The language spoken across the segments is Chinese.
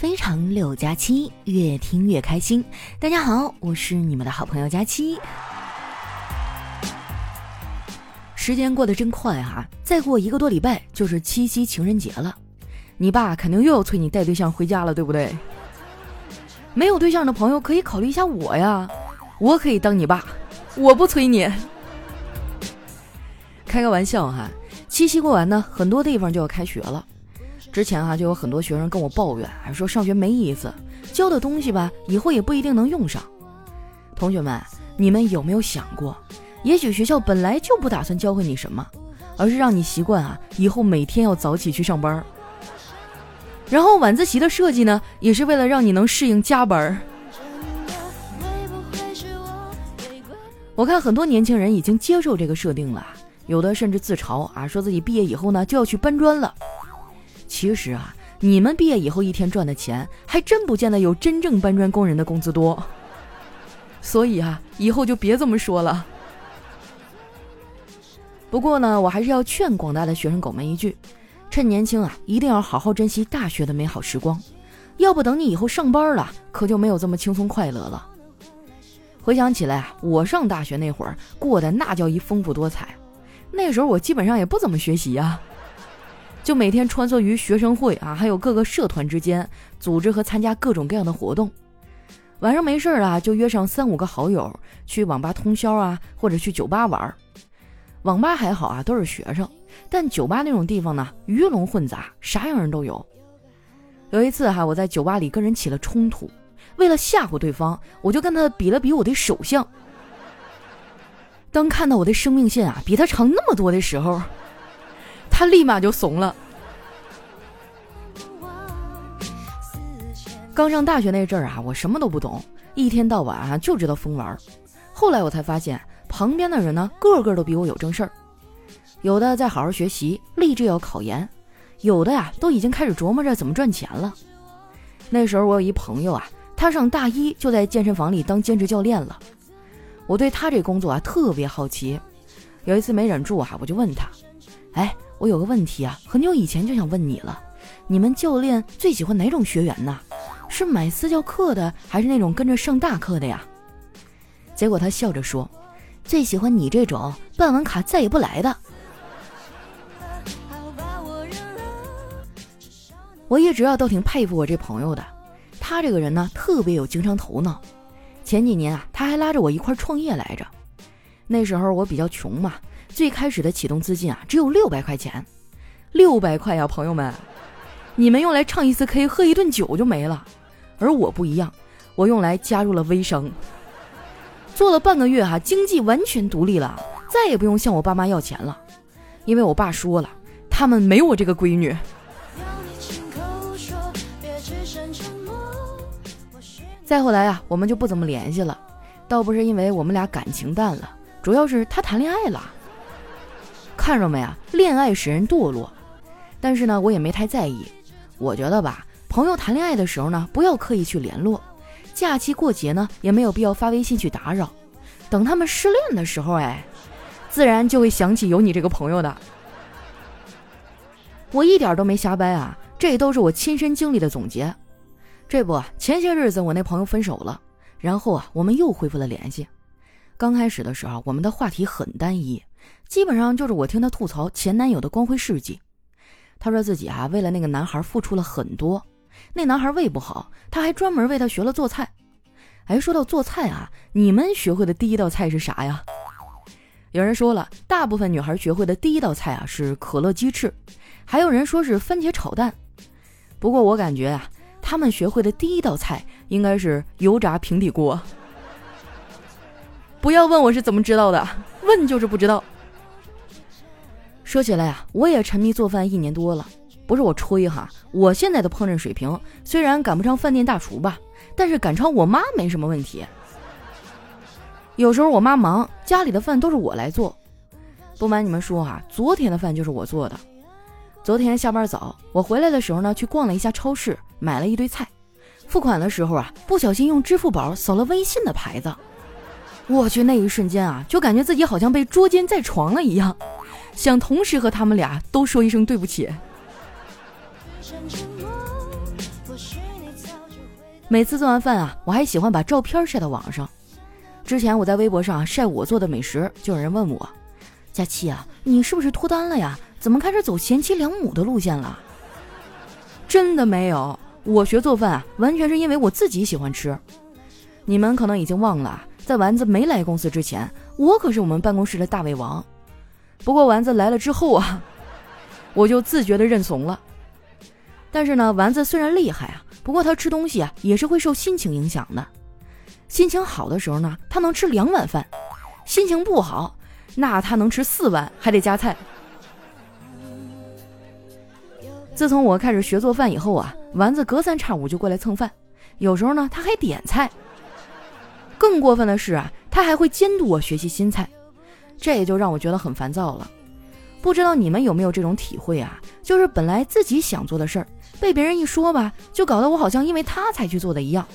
非常六加七，越听越开心。大家好，我是你们的好朋友佳期。时间过得真快哈，再过一个多礼拜就是七夕情人节了。你爸肯定又要催你带对象回家了，对不对？没有对象的朋友可以考虑一下我呀，我可以当你爸，我不催你。开个玩笑哈，七夕过完呢，很多地方就要开学了。之前哈就有很多学生跟我抱怨，还说上学没意思，教的东西吧以后也不一定能用上。同学们，你们有没有想过，也许学校本来就不打算教会你什么，而是让你习惯啊以后每天要早起去上班。然后晚自习的设计呢，也是为了让你能适应加班。我看很多年轻人已经接受这个设定了，有的甚至自嘲啊，说自己毕业以后呢就要去搬砖了。其实啊，你们毕业以后一天赚的钱，还真不见得有真正搬砖工人的工资多。所以啊，以后就别这么说了。不过呢，我还是要劝广大的学生狗们一句：趁年轻啊，一定要好好珍惜大学的美好时光，要不等你以后上班了，可就没有这么轻松快乐了。回想起来啊，我上大学那会儿过的那叫一丰富多彩，那时候我基本上也不怎么学习呀。就每天穿梭于学生会啊，还有各个社团之间，组织和参加各种各样的活动。晚上没事儿啊，就约上三五个好友去网吧通宵啊，或者去酒吧玩。网吧还好啊，都是学生，但酒吧那种地方呢，鱼龙混杂，啥样人都有。有一次哈，我在酒吧里跟人起了冲突，为了吓唬对方，我就跟他比了比我的手相。当看到我的生命线啊比他长那么多的时候。他立马就怂了。刚上大学那阵儿啊，我什么都不懂，一天到晚啊就知道疯玩。后来我才发现，旁边的人呢，个个都比我有正事儿。有的在好好学习，立志要考研；有的呀，都已经开始琢磨着怎么赚钱了。那时候我有一朋友啊，他上大一就在健身房里当兼职教练了。我对他这工作啊特别好奇。有一次没忍住啊，我就问他：“哎。”我有个问题啊，很久以前就想问你了。你们教练最喜欢哪种学员呢？是买私教课的，还是那种跟着上大课的呀？结果他笑着说：“最喜欢你这种办完卡再也不来的。”我一直啊都挺佩服我这朋友的，他这个人呢特别有经商头脑。前几年啊，他还拉着我一块创业来着。那时候我比较穷嘛。最开始的启动资金啊，只有六百块钱，六百块呀，朋友们，你们用来唱一次 K、喝一顿酒就没了，而我不一样，我用来加入了微商，做了半个月哈，经济完全独立了，再也不用向我爸妈要钱了，因为我爸说了，他们没我这个闺女。再后来啊，我们就不怎么联系了，倒不是因为我们俩感情淡了，主要是他谈恋爱了。看着没啊？恋爱使人堕落，但是呢，我也没太在意。我觉得吧，朋友谈恋爱的时候呢，不要刻意去联络；假期过节呢，也没有必要发微信去打扰。等他们失恋的时候，哎，自然就会想起有你这个朋友的。我一点都没瞎掰啊，这都是我亲身经历的总结。这不，前些日子我那朋友分手了，然后啊，我们又恢复了联系。刚开始的时候，我们的话题很单一。基本上就是我听她吐槽前男友的光辉事迹。她说自己啊为了那个男孩付出了很多，那男孩胃不好，她还专门为他学了做菜。哎，说到做菜啊，你们学会的第一道菜是啥呀？有人说了，大部分女孩学会的第一道菜啊是可乐鸡翅，还有人说是番茄炒蛋。不过我感觉啊，他们学会的第一道菜应该是油炸平底锅。不要问我是怎么知道的，问就是不知道。说起来呀，我也沉迷做饭一年多了，不是我吹哈，我现在的烹饪水平虽然赶不上饭店大厨吧，但是赶超我妈没什么问题。有时候我妈忙，家里的饭都是我来做。不瞒你们说哈，昨天的饭就是我做的。昨天下班早，我回来的时候呢，去逛了一下超市，买了一堆菜。付款的时候啊，不小心用支付宝扫了微信的牌子。我去，那一瞬间啊，就感觉自己好像被捉奸在床了一样，想同时和他们俩都说一声对不起。每次做完饭啊，我还喜欢把照片晒到网上。之前我在微博上晒我做的美食，就有人问我：“佳期啊，你是不是脱单了呀？怎么开始走贤妻良母的路线了？”真的没有，我学做饭啊，完全是因为我自己喜欢吃。你们可能已经忘了，在丸子没来公司之前，我可是我们办公室的大胃王。不过丸子来了之后啊，我就自觉的认怂了。但是呢，丸子虽然厉害啊，不过他吃东西啊也是会受心情影响的。心情好的时候呢，他能吃两碗饭；心情不好，那他能吃四碗，还得加菜。自从我开始学做饭以后啊，丸子隔三差五就过来蹭饭，有时候呢他还点菜。更过分的是啊，他还会监督我学习新菜，这也就让我觉得很烦躁了。不知道你们有没有这种体会啊？就是本来自己想做的事儿，被别人一说吧，就搞得我好像因为他才去做的一样。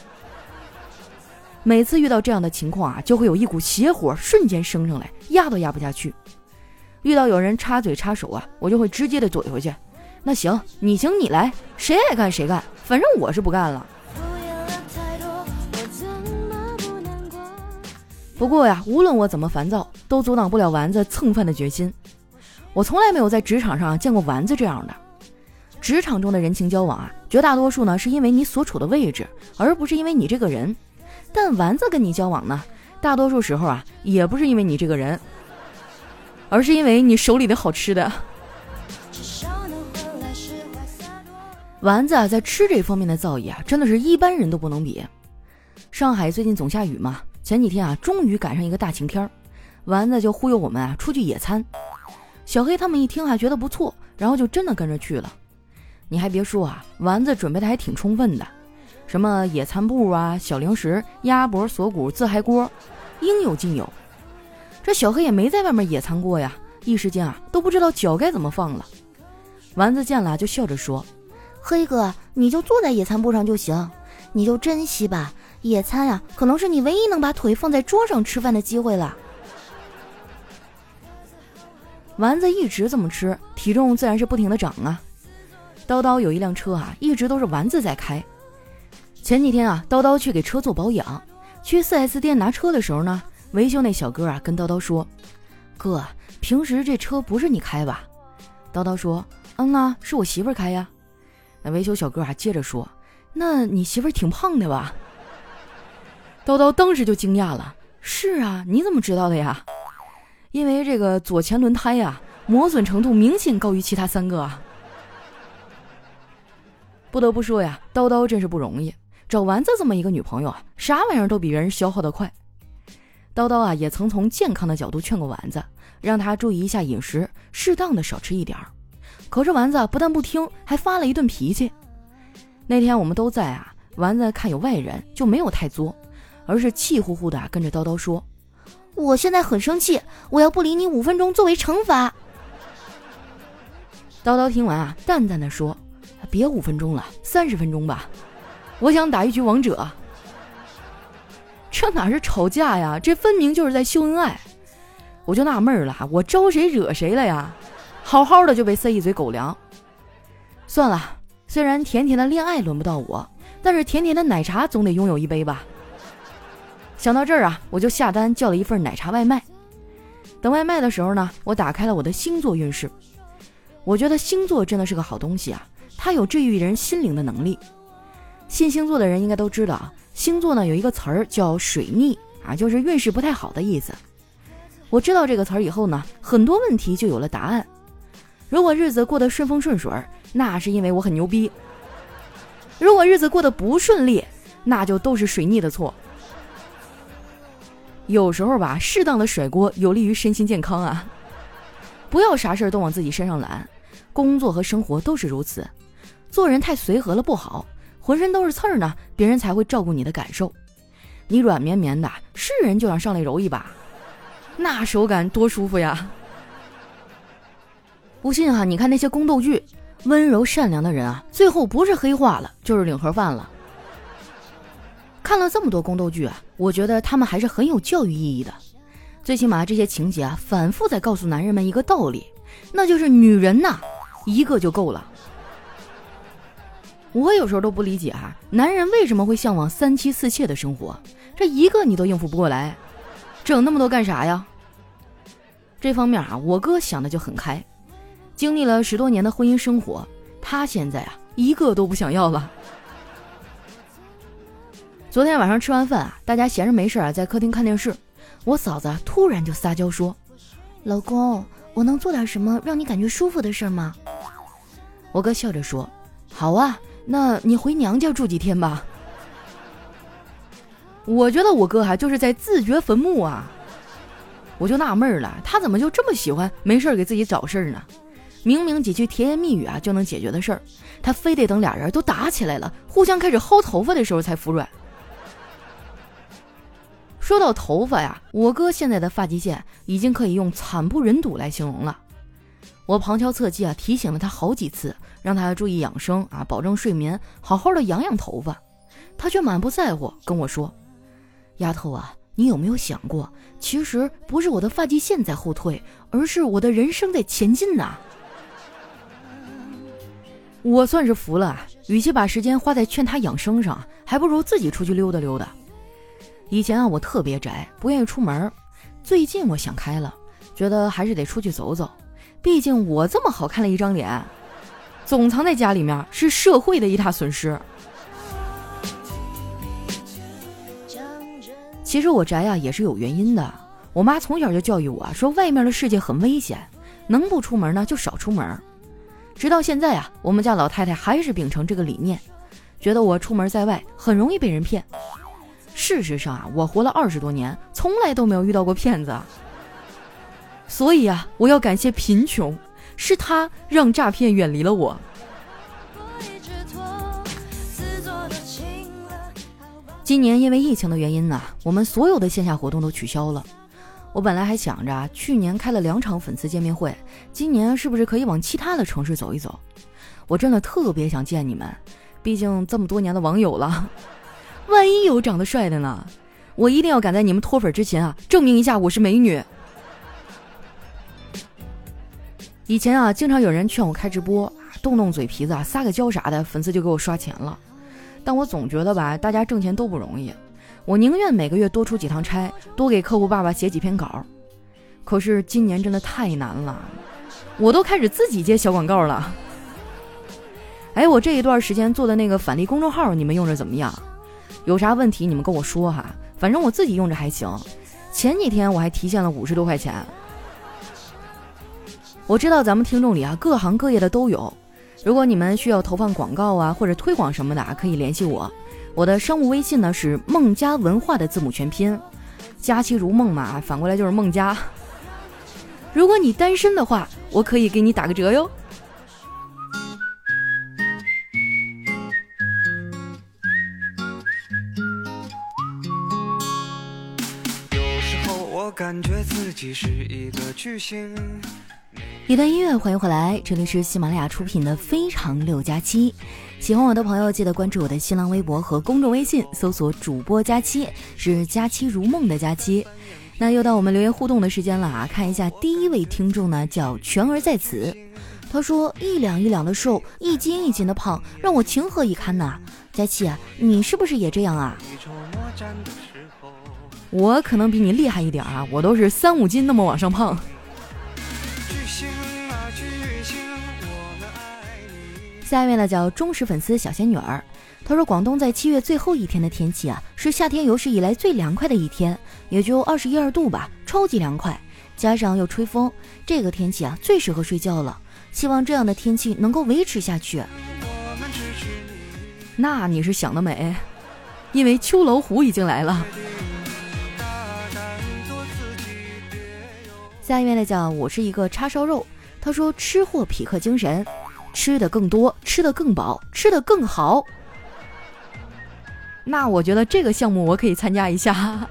每次遇到这样的情况啊，就会有一股邪火瞬间升上来，压都压不下去。遇到有人插嘴插手啊，我就会直接的怼回去。那行，你行你来，谁爱干谁干，反正我是不干了。不过呀，无论我怎么烦躁，都阻挡不了丸子蹭饭的决心。我从来没有在职场上见过丸子这样的。职场中的人情交往啊，绝大多数呢是因为你所处的位置，而不是因为你这个人。但丸子跟你交往呢，大多数时候啊，也不是因为你这个人，而是因为你手里的好吃的。丸子啊，在吃这方面的造诣啊，真的是一般人都不能比。上海最近总下雨嘛。前几天啊，终于赶上一个大晴天，丸子就忽悠我们啊出去野餐。小黑他们一听啊，觉得不错，然后就真的跟着去了。你还别说啊，丸子准备的还挺充分的，什么野餐布啊、小零食、鸭脖、锁骨、自嗨锅，应有尽有。这小黑也没在外面野餐过呀，一时间啊都不知道脚该怎么放了。丸子见了就笑着说：“黑哥，你就坐在野餐布上就行，你就珍惜吧。”野餐呀，可能是你唯一能把腿放在桌上吃饭的机会了。丸子一直这么吃，体重自然是不停的涨啊。叨叨有一辆车啊，一直都是丸子在开。前几天啊，叨叨去给车做保养，去 4S 店拿车的时候呢，维修那小哥啊跟叨叨说：“哥，平时这车不是你开吧？”叨叨说：“嗯啊，是我媳妇开呀。”那维修小哥啊接着说：“那你媳妇挺胖的吧？”叨叨当时就惊讶了，是啊，你怎么知道的呀？因为这个左前轮胎呀，磨损程度明显高于其他三个啊。不得不说呀，叨叨真是不容易，找丸子这么一个女朋友啊，啥玩意儿都比人消耗的快。叨叨啊，也曾从健康的角度劝过丸子，让他注意一下饮食，适当的少吃一点儿。可是丸子不但不听，还发了一顿脾气。那天我们都在啊，丸子看有外人，就没有太作。而是气呼呼的跟着叨叨说：“我现在很生气，我要不理你五分钟作为惩罚。”叨叨听完啊，淡淡的说：“别五分钟了，三十分钟吧，我想打一局王者。”这哪是吵架呀？这分明就是在秀恩爱。我就纳闷了，我招谁惹谁了呀？好好的就被塞一嘴狗粮。算了，虽然甜甜的恋爱轮不到我，但是甜甜的奶茶总得拥有一杯吧。想到这儿啊，我就下单叫了一份奶茶外卖。等外卖的时候呢，我打开了我的星座运势。我觉得星座真的是个好东西啊，它有治愈人心灵的能力。信星座的人应该都知道啊，星座呢有一个词儿叫水逆啊，就是运势不太好的意思。我知道这个词儿以后呢，很多问题就有了答案。如果日子过得顺风顺水，那是因为我很牛逼；如果日子过得不顺利，那就都是水逆的错。有时候吧，适当的甩锅有利于身心健康啊！不要啥事儿都往自己身上揽，工作和生活都是如此。做人太随和了不好，浑身都是刺儿呢，别人才会照顾你的感受。你软绵绵的，是人就想上来揉一把，那手感多舒服呀！不信哈，你看那些宫斗剧，温柔善良的人啊，最后不是黑化了，就是领盒饭了。看了这么多宫斗剧啊，我觉得他们还是很有教育意义的。最起码这些情节啊，反复在告诉男人们一个道理，那就是女人呐，一个就够了。我有时候都不理解哈，男人为什么会向往三妻四妾的生活？这一个你都应付不过来，整那么多干啥呀？这方面啊，我哥想的就很开，经历了十多年的婚姻生活，他现在啊一个都不想要了。昨天晚上吃完饭啊，大家闲着没事啊，在客厅看电视，我嫂子突然就撒娇说：“老公，我能做点什么让你感觉舒服的事吗？”我哥笑着说：“好啊。”那你回娘家住几天吧。我觉得我哥哈就是在自掘坟墓啊，我就纳闷了，他怎么就这么喜欢没事给自己找事儿呢？明明几句甜言蜜语啊就能解决的事儿，他非得等俩人都打起来了，互相开始薅头发的时候才服软。说到头发呀，我哥现在的发际线已经可以用惨不忍睹来形容了。我旁敲侧击啊提醒了他好几次。让他注意养生啊，保证睡眠，好好的养养头发。他却满不在乎，跟我说：“丫头啊，你有没有想过，其实不是我的发际线在后退，而是我的人生在前进呐。”我算是服了，与其把时间花在劝他养生上，还不如自己出去溜达溜达。以前啊，我特别宅，不愿意出门。最近我想开了，觉得还是得出去走走，毕竟我这么好看的一张脸。总藏在家里面是社会的一大损失。其实我宅呀也是有原因的。我妈从小就教育我说，外面的世界很危险，能不出门呢就少出门。直到现在啊，我们家老太太还是秉承这个理念，觉得我出门在外很容易被人骗。事实上啊，我活了二十多年，从来都没有遇到过骗子。所以啊，我要感谢贫穷。是他让诈骗远离了我。今年因为疫情的原因呢，我们所有的线下活动都取消了。我本来还想着，去年开了两场粉丝见面会，今年是不是可以往其他的城市走一走？我真的特别想见你们，毕竟这么多年的网友了，万一有长得帅的呢？我一定要赶在你们脱粉之前啊，证明一下我是美女。以前啊，经常有人劝我开直播，动动嘴皮子啊，撒个娇啥的，粉丝就给我刷钱了。但我总觉得吧，大家挣钱都不容易，我宁愿每个月多出几趟差，多给客户爸爸写几篇稿。可是今年真的太难了，我都开始自己接小广告了。哎，我这一段时间做的那个返利公众号，你们用着怎么样？有啥问题你们跟我说哈，反正我自己用着还行。前几天我还提现了五十多块钱。我知道咱们听众里啊，各行各业的都有。如果你们需要投放广告啊，或者推广什么的啊，可以联系我。我的商务微信呢是梦家文化的字母全拼，佳期如梦嘛，反过来就是梦家。如果你单身的话，我可以给你打个折哟。感觉自己是一个巨星。一段音乐，欢迎回来，这里是喜马拉雅出品的《非常六加七》。喜欢我的朋友，记得关注我的新浪微博和公众微信，搜索“主播佳期”，是“佳期如梦”的佳期。那又到我们留言互动的时间了啊！看一下第一位听众呢，叫全儿在此，他说：“一两一两的瘦，一斤一斤的胖，让我情何以堪呐！”佳期，你是不是也这样啊？我可能比你厉害一点啊，我都是三五斤那么往上胖。下一位呢叫忠实粉丝小仙女儿，她说广东在七月最后一天的天气啊，是夏天有史以来最凉快的一天，也就二十一二度吧，超级凉快，加上又吹风，这个天气啊最适合睡觉了。希望这样的天气能够维持下去。那你是想得美，因为秋楼虎已经来了。下一位呢叫我是一个叉烧肉，他说吃货匹克精神。吃的更多，吃的更饱，吃的更好。那我觉得这个项目我可以参加一下。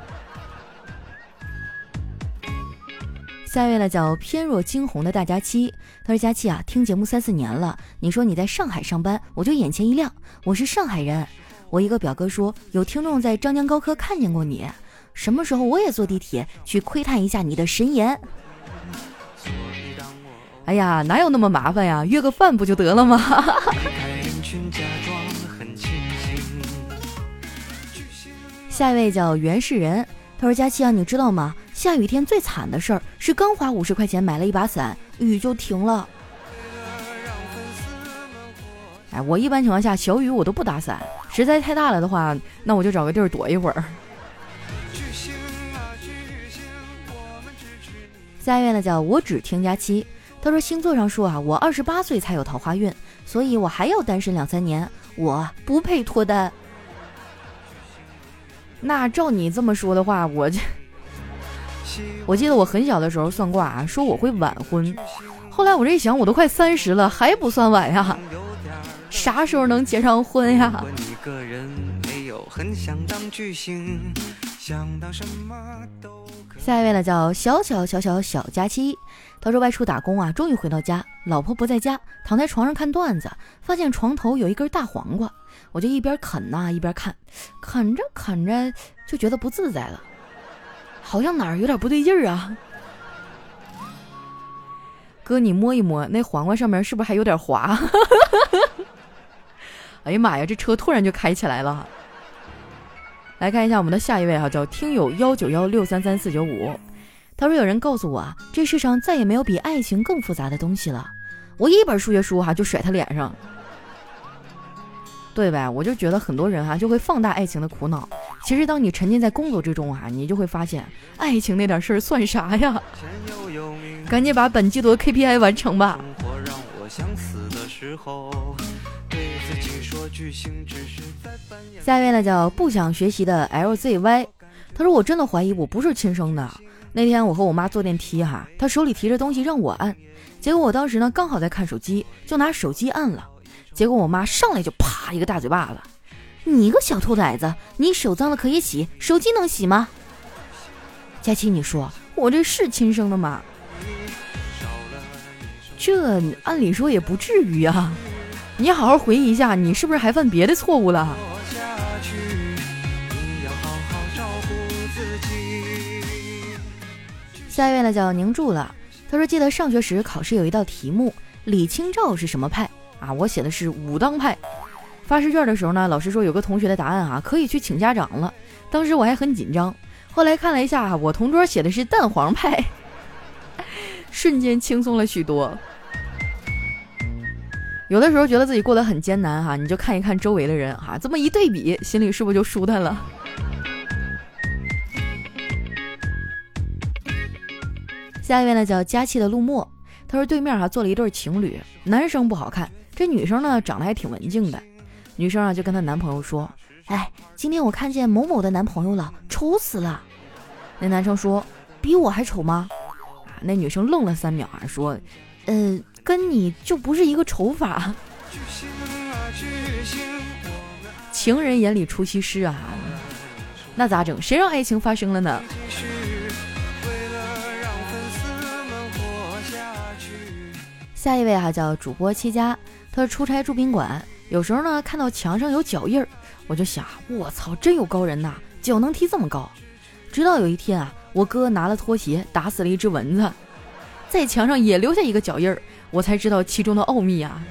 下一位呢叫翩若惊鸿的大佳期，他说：“佳期啊，听节目三四年了，你说你在上海上班，我就眼前一亮。我是上海人，我一个表哥说有听众在张江高科看见过你，什么时候我也坐地铁去窥探一下你的神颜。”哎呀，哪有那么麻烦呀？约个饭不就得了吗？下一位叫袁世仁，他说：“佳期啊，你知道吗？下雨天最惨的事儿是刚花五十块钱买了一把伞，雨就停了。哎，我一般情况下小雨我都不打伞，实在太大了的话，那我就找个地儿躲一会儿。”下一位呢叫我只听佳期。他说星座上说啊，我二十八岁才有桃花运，所以我还要单身两三年，我不配脱单。那照你这么说的话，我这，我记得我很小的时候算卦啊，说我会晚婚。后来我这一想，我都快三十了，还不算晚呀？啥时候能结上婚呀？下一位呢，叫小小小小小佳期。他说外出打工啊，终于回到家，老婆不在家，躺在床上看段子，发现床头有一根大黄瓜，我就一边啃呐一边看，啃着啃着就觉得不自在了，好像哪儿有点不对劲儿啊。哥，你摸一摸那黄瓜上面是不是还有点滑？哎呀妈呀，这车突然就开起来了。来看一下我们的下一位哈，叫听友幺九幺六三三四九五。他说：“有人告诉我啊，这世上再也没有比爱情更复杂的东西了。”我一本数学书哈就甩他脸上，对呗？我就觉得很多人哈就会放大爱情的苦恼。其实当你沉浸在工作之中啊，你就会发现爱情那点事儿算啥呀？赶紧把本季度的 KPI 完成吧。生活让我想死的时候，对自己说句只是在下一位呢叫不想学习的 LZY，他说：“我真的怀疑我不是亲生的。”那天我和我妈坐电梯哈，她手里提着东西让我按，结果我当时呢刚好在看手机，就拿手机按了，结果我妈上来就啪一个大嘴巴子，你个小兔崽子，你手脏了可以洗，手机能洗吗？佳琪，你说我这是亲生的吗？这按理说也不至于啊，你好好回忆一下，你是不是还犯别的错误了？下一位呢叫凝住了，他说记得上学时考试有一道题目，李清照是什么派啊？我写的是武当派。发试卷的时候呢，老师说有个同学的答案啊可以去请家长了，当时我还很紧张。后来看了一下，我同桌写的是蛋黄派，瞬间轻松了许多。有的时候觉得自己过得很艰难哈，你就看一看周围的人哈，这么一对比，心里是不是就舒坦了？下一位呢叫佳期的陆墨，他说对面哈坐了一对情侣，男生不好看，这女生呢长得还挺文静的。女生啊就跟她男朋友说：“哎，今天我看见某某的男朋友了，丑死了。”那男生说：“比我还丑吗？”啊，那女生愣了三秒啊，说：“呃，跟你就不是一个丑法。”情人眼里出西施啊，那咋整？谁让爱情发生了呢？下一位哈叫主播七家，他说出差住宾馆，有时候呢看到墙上有脚印儿，我就想，我操，真有高人呐，脚能踢这么高。直到有一天啊，我哥拿了拖鞋打死了一只蚊子，在墙上也留下一个脚印儿，我才知道其中的奥秘啊。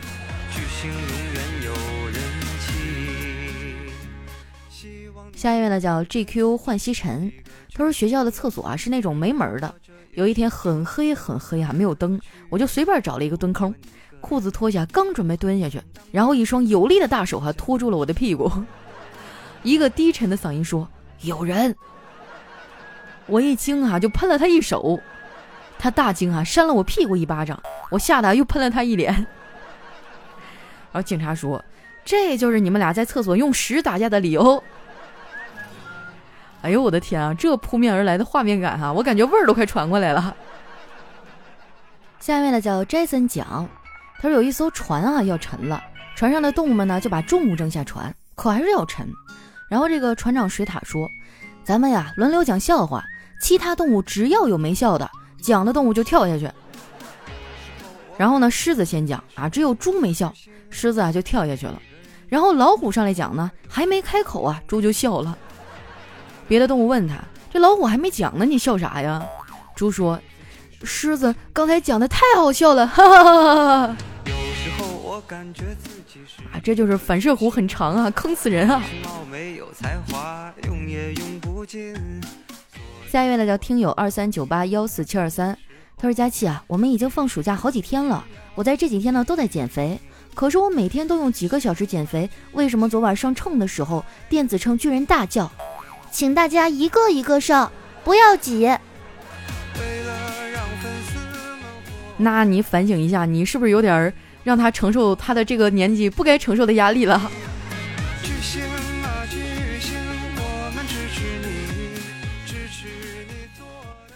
下一位呢叫 GQ 换西尘，他说学校的厕所啊是那种没门的。有一天很黑很黑啊，没有灯，我就随便找了一个蹲坑，裤子脱下，刚准备蹲下去，然后一双有力的大手哈托住了我的屁股，一个低沉的嗓音说：“有人。”我一惊啊，就喷了他一手，他大惊啊，扇了我屁股一巴掌，我吓得又喷了他一脸。然后警察说：“这就是你们俩在厕所用屎打架的理由。”哎呦我的天啊！这扑面而来的画面感哈，我感觉味儿都快传过来了。下面呢叫 Jason 讲，他说有一艘船啊要沉了，船上的动物们呢就把重物扔下船，可还是要沉。然后这个船长水獭说：“咱们呀轮流讲笑话，其他动物只要有没笑的，讲的动物就跳下去。”然后呢狮子先讲啊，只有猪没笑，狮子啊就跳下去了。然后老虎上来讲呢，还没开口啊，猪就笑了。别的动物问他：“这老虎还没讲呢，你笑啥呀？”猪说：“狮子刚才讲的太好笑了。”哈哈哈哈哈。啊，这就是反射弧很长啊，坑死人啊！下一位呢叫听友二三九八幺四七二三，他说佳琪啊，我们已经放暑假好几天了，我在这几天呢都在减肥，可是我每天都用几个小时减肥，为什么昨晚上秤的时候电子秤居然大叫，请大家一个一个上，不要挤。那你反省一下，你是不是有点让他承受他的这个年纪不该承受的压力了？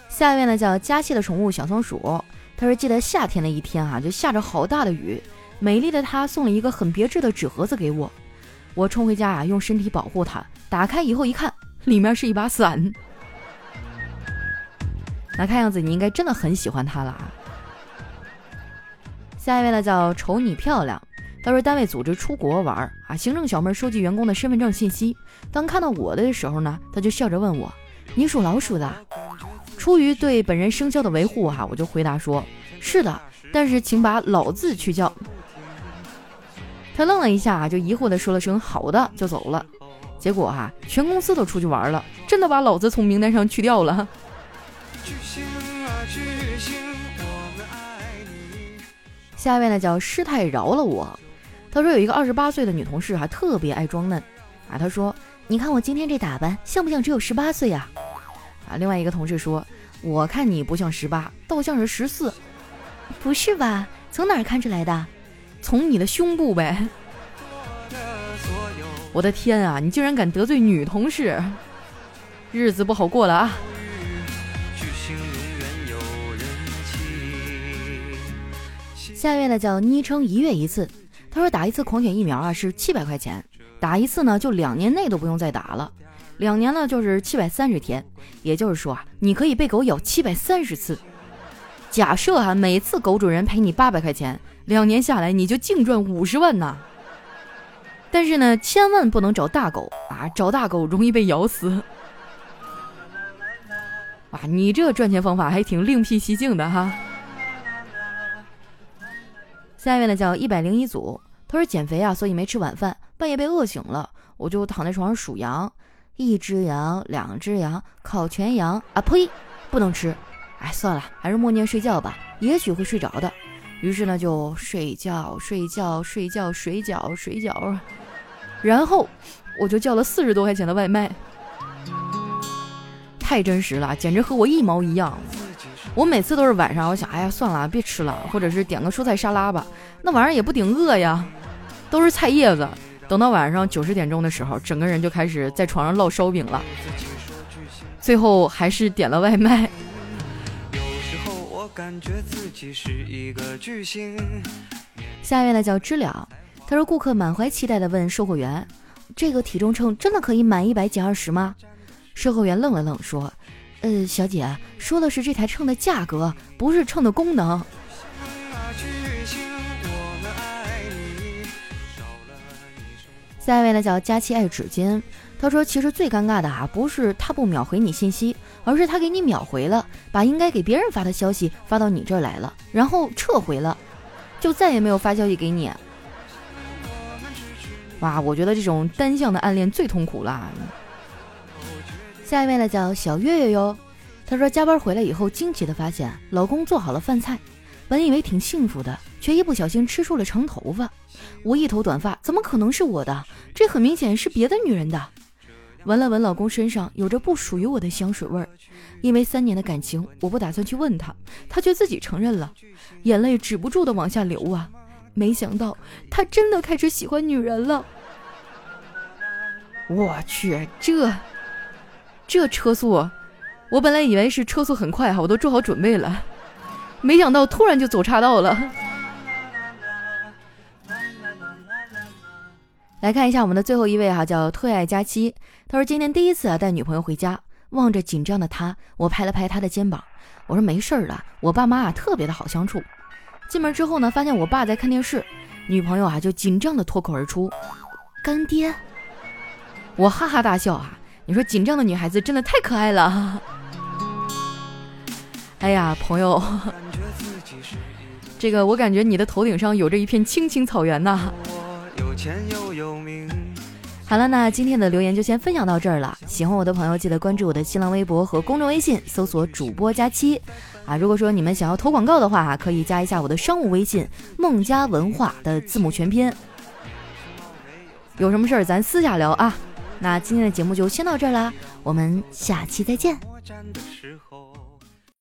下一位呢叫佳期的宠物小松鼠，他说记得夏天的一天啊，就下着好大的雨，美丽的他送了一个很别致的纸盒子给我，我冲回家啊，用身体保护它，打开以后一看，里面是一把伞。那看样子你应该真的很喜欢他了啊。下一位呢叫瞅你漂亮，他说单位组织出国玩啊，行政小妹收集员工的身份证信息，当看到我的时候呢，他就笑着问我，你属老鼠的？出于对本人生肖的维护，哈，我就回答说：“是的，但是请把老字去掉。”他愣了一下，就疑惑的说了声“好的”，就走了。结果哈，全公司都出去玩了，真的把老子从名单上去掉了。下一位呢，叫师太饶了我。他说有一个二十八岁的女同事，还特别爱装嫩啊。他说：“你看我今天这打扮，像不像只有十八岁呀？”啊，另外一个同事说：“我看你不像十八，倒像是十四。”不是吧？从哪儿看出来的？从你的胸部呗。我的天啊！你竟然敢得罪女同事，日子不好过了啊！下一位呢叫昵称一月一次，他说打一次狂犬疫苗啊是七百块钱，打一次呢就两年内都不用再打了。两年呢就是七百三十天，也就是说啊，你可以被狗咬七百三十次。假设啊，每次狗主人赔你八百块钱，两年下来你就净赚五十万呐。但是呢，千万不能找大狗啊，找大狗容易被咬死。哇，你这赚钱方法还挺另辟蹊径的哈。下一位呢叫一百零一组，他说减肥啊，所以没吃晚饭，半夜被饿醒了，我就躺在床上数羊。一只羊，两只羊，烤全羊啊！呸，不能吃。哎，算了，还是默念睡觉吧，也许会睡着的。于是呢，就睡觉，睡觉，睡觉，水饺，水饺。然后我就叫了四十多块钱的外卖，太真实了，简直和我一毛一样。我每次都是晚上，我想，哎呀，算了，别吃了，或者是点个蔬菜沙拉吧。那玩意儿也不顶饿呀，都是菜叶子。等到晚上九十点钟的时候，整个人就开始在床上烙烧饼了。最后还是点了外卖。感觉自己是一个巨星下一位呢叫知了，他说顾客满怀期待的问售货员：“这个体重秤真的可以满一百减二十吗？”售货员愣了愣说：“呃，小姐，说的是这台秤的价格，不是秤的功能。”下一位呢叫佳期爱纸巾，他说其实最尴尬的啊，不是他不秒回你信息，而是他给你秒回了，把应该给别人发的消息发到你这儿来了，然后撤回了，就再也没有发消息给你。哇，我觉得这种单向的暗恋最痛苦了。下一位呢叫小月月哟，他说加班回来以后，惊奇的发现老公做好了饭菜，本以为挺幸福的，却一不小心吃出了长头发。我一头短发，怎么可能是我的？这很明显是别的女人的。闻了闻老公身上有着不属于我的香水味儿，因为三年的感情，我不打算去问他，他却自己承认了，眼泪止不住的往下流啊！没想到他真的开始喜欢女人了。我去，这这车速，我本来以为是车速很快哈，我都做好准备了，没想到突然就走岔道了。来看一下我们的最后一位哈，叫退爱佳期。他说今天第一次啊带女朋友回家，望着紧张的他，我拍了拍他的肩膀，我说没事儿的，我爸妈啊特别的好相处。进门之后呢，发现我爸在看电视，女朋友啊就紧张的脱口而出：“干爹。”我哈哈大笑啊，你说紧张的女孩子真的太可爱了。哎呀，朋友。这个我感觉你的头顶上有着一片青青草原呐。好了，那今天的留言就先分享到这儿了。喜欢我的朋友，记得关注我的新浪微博和公众微信，搜索“主播佳期”。啊，如果说你们想要投广告的话，可以加一下我的商务微信“孟家文化”的字母全拼。有什么事儿咱私下聊啊。那今天的节目就先到这儿啦，我们下期再见。